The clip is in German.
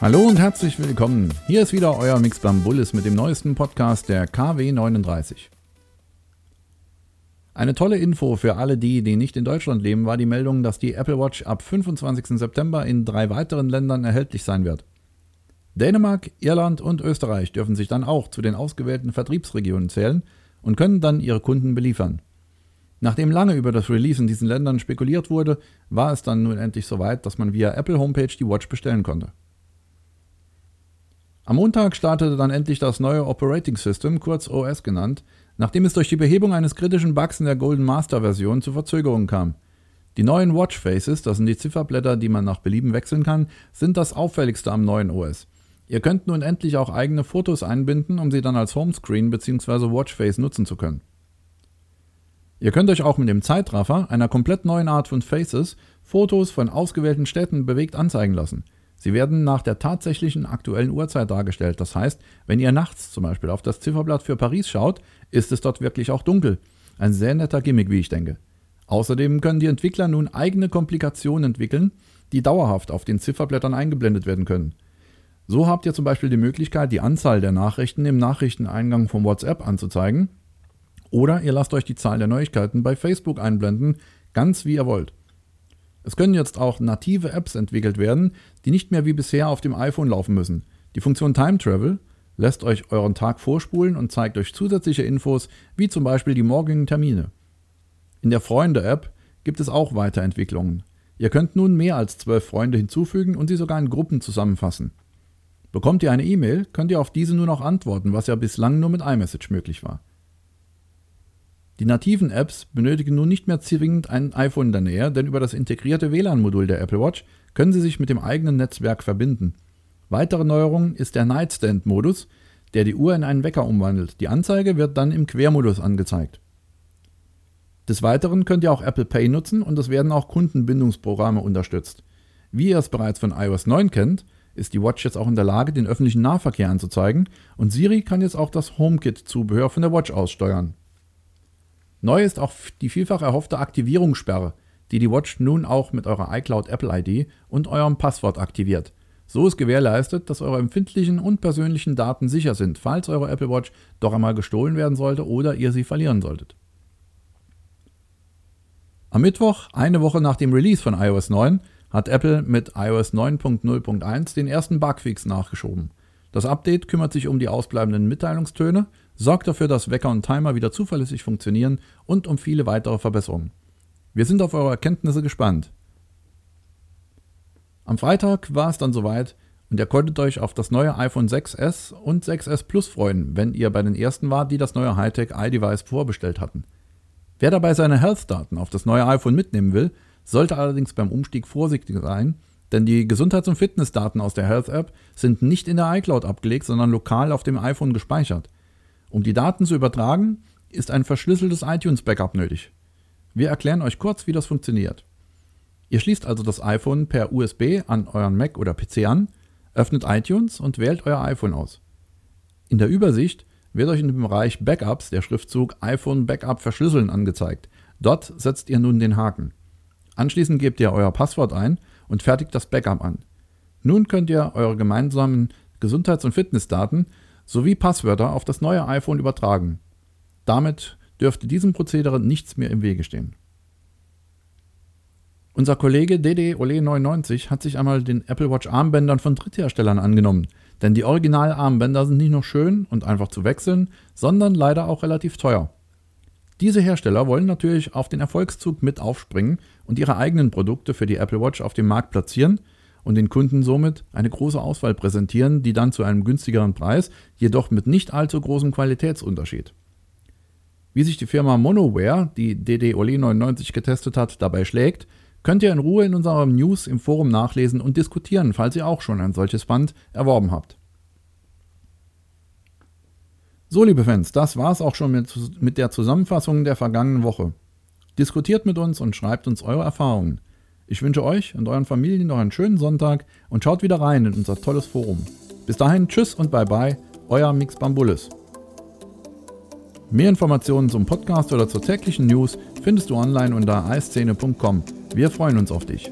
Hallo und herzlich willkommen. Hier ist wieder euer Mix Bambullis mit dem neuesten Podcast der KW39. Eine tolle Info für alle die, die nicht in Deutschland leben, war die Meldung, dass die Apple Watch ab 25. September in drei weiteren Ländern erhältlich sein wird. Dänemark, Irland und Österreich dürfen sich dann auch zu den ausgewählten Vertriebsregionen zählen und können dann ihre Kunden beliefern. Nachdem lange über das Release in diesen Ländern spekuliert wurde, war es dann nun endlich soweit, dass man via Apple Homepage die Watch bestellen konnte. Am Montag startete dann endlich das neue Operating System, kurz OS genannt, nachdem es durch die Behebung eines kritischen Bugs in der Golden Master Version zu Verzögerungen kam. Die neuen Watch Faces, das sind die Zifferblätter, die man nach Belieben wechseln kann, sind das auffälligste am neuen OS. Ihr könnt nun endlich auch eigene Fotos einbinden, um sie dann als Homescreen bzw. Watchface nutzen zu können. Ihr könnt euch auch mit dem Zeitraffer, einer komplett neuen Art von Faces, Fotos von ausgewählten Städten bewegt anzeigen lassen. Sie werden nach der tatsächlichen aktuellen Uhrzeit dargestellt. Das heißt, wenn ihr nachts zum Beispiel auf das Zifferblatt für Paris schaut, ist es dort wirklich auch dunkel. Ein sehr netter Gimmick, wie ich denke. Außerdem können die Entwickler nun eigene Komplikationen entwickeln, die dauerhaft auf den Zifferblättern eingeblendet werden können. So habt ihr zum Beispiel die Möglichkeit, die Anzahl der Nachrichten im Nachrichteneingang von WhatsApp anzuzeigen. Oder ihr lasst euch die Zahl der Neuigkeiten bei Facebook einblenden, ganz wie ihr wollt. Es können jetzt auch native Apps entwickelt werden, die nicht mehr wie bisher auf dem iPhone laufen müssen. Die Funktion Time Travel lässt euch euren Tag vorspulen und zeigt euch zusätzliche Infos, wie zum Beispiel die morgigen Termine. In der Freunde-App gibt es auch Weiterentwicklungen. Ihr könnt nun mehr als zwölf Freunde hinzufügen und sie sogar in Gruppen zusammenfassen. Bekommt ihr eine E-Mail, könnt ihr auf diese nur noch antworten, was ja bislang nur mit iMessage möglich war. Die nativen Apps benötigen nun nicht mehr zwingend ein iPhone in der Nähe, denn über das integrierte WLAN-Modul der Apple Watch können sie sich mit dem eigenen Netzwerk verbinden. Weitere Neuerung ist der Nightstand-Modus, der die Uhr in einen Wecker umwandelt. Die Anzeige wird dann im Quermodus angezeigt. Des Weiteren könnt ihr auch Apple Pay nutzen und es werden auch Kundenbindungsprogramme unterstützt. Wie ihr es bereits von iOS 9 kennt, ist die Watch jetzt auch in der Lage, den öffentlichen Nahverkehr anzuzeigen und Siri kann jetzt auch das HomeKit-Zubehör von der Watch aussteuern. Neu ist auch die vielfach erhoffte Aktivierungssperre, die die Watch nun auch mit eurer iCloud Apple ID und eurem Passwort aktiviert. So ist gewährleistet, dass eure empfindlichen und persönlichen Daten sicher sind, falls eure Apple Watch doch einmal gestohlen werden sollte oder ihr sie verlieren solltet. Am Mittwoch, eine Woche nach dem Release von iOS 9, hat Apple mit iOS 9.0.1 den ersten Bugfix nachgeschoben. Das Update kümmert sich um die ausbleibenden Mitteilungstöne, sorgt dafür, dass Wecker und Timer wieder zuverlässig funktionieren und um viele weitere Verbesserungen. Wir sind auf eure Erkenntnisse gespannt. Am Freitag war es dann soweit und ihr konntet euch auf das neue iPhone 6s und 6s Plus freuen, wenn ihr bei den ersten wart, die das neue Hightech iDevice vorbestellt hatten. Wer dabei seine Health-Daten auf das neue iPhone mitnehmen will, sollte allerdings beim Umstieg vorsichtig sein, denn die Gesundheits- und Fitnessdaten aus der Health App sind nicht in der iCloud abgelegt, sondern lokal auf dem iPhone gespeichert. Um die Daten zu übertragen, ist ein verschlüsseltes iTunes-Backup nötig. Wir erklären euch kurz, wie das funktioniert. Ihr schließt also das iPhone per USB an euren Mac oder PC an, öffnet iTunes und wählt euer iPhone aus. In der Übersicht wird euch in dem Bereich Backups der Schriftzug iPhone Backup verschlüsseln angezeigt. Dort setzt ihr nun den Haken. Anschließend gebt ihr euer Passwort ein und fertigt das Backup an. Nun könnt ihr eure gemeinsamen Gesundheits- und Fitnessdaten sowie Passwörter auf das neue iPhone übertragen. Damit dürfte diesem Prozedere nichts mehr im Wege stehen. Unser Kollege Dede Ole 99 hat sich einmal den Apple Watch Armbändern von Drittherstellern angenommen, denn die Original-Armbänder sind nicht nur schön und einfach zu wechseln, sondern leider auch relativ teuer. Diese Hersteller wollen natürlich auf den Erfolgszug mit aufspringen und ihre eigenen Produkte für die Apple Watch auf dem Markt platzieren und den Kunden somit eine große Auswahl präsentieren, die dann zu einem günstigeren Preis, jedoch mit nicht allzu großem Qualitätsunterschied. Wie sich die Firma Monoware, die DD Ole 99 getestet hat, dabei schlägt, könnt ihr in Ruhe in unserem News im Forum nachlesen und diskutieren, falls ihr auch schon ein solches Band erworben habt. So, liebe Fans, das war's auch schon mit, mit der Zusammenfassung der vergangenen Woche. Diskutiert mit uns und schreibt uns eure Erfahrungen. Ich wünsche euch und euren Familien noch einen schönen Sonntag und schaut wieder rein in unser tolles Forum. Bis dahin, tschüss und bye bye, euer Mix Bambulis. Mehr Informationen zum Podcast oder zur täglichen News findest du online unter eiszene.com. Wir freuen uns auf dich.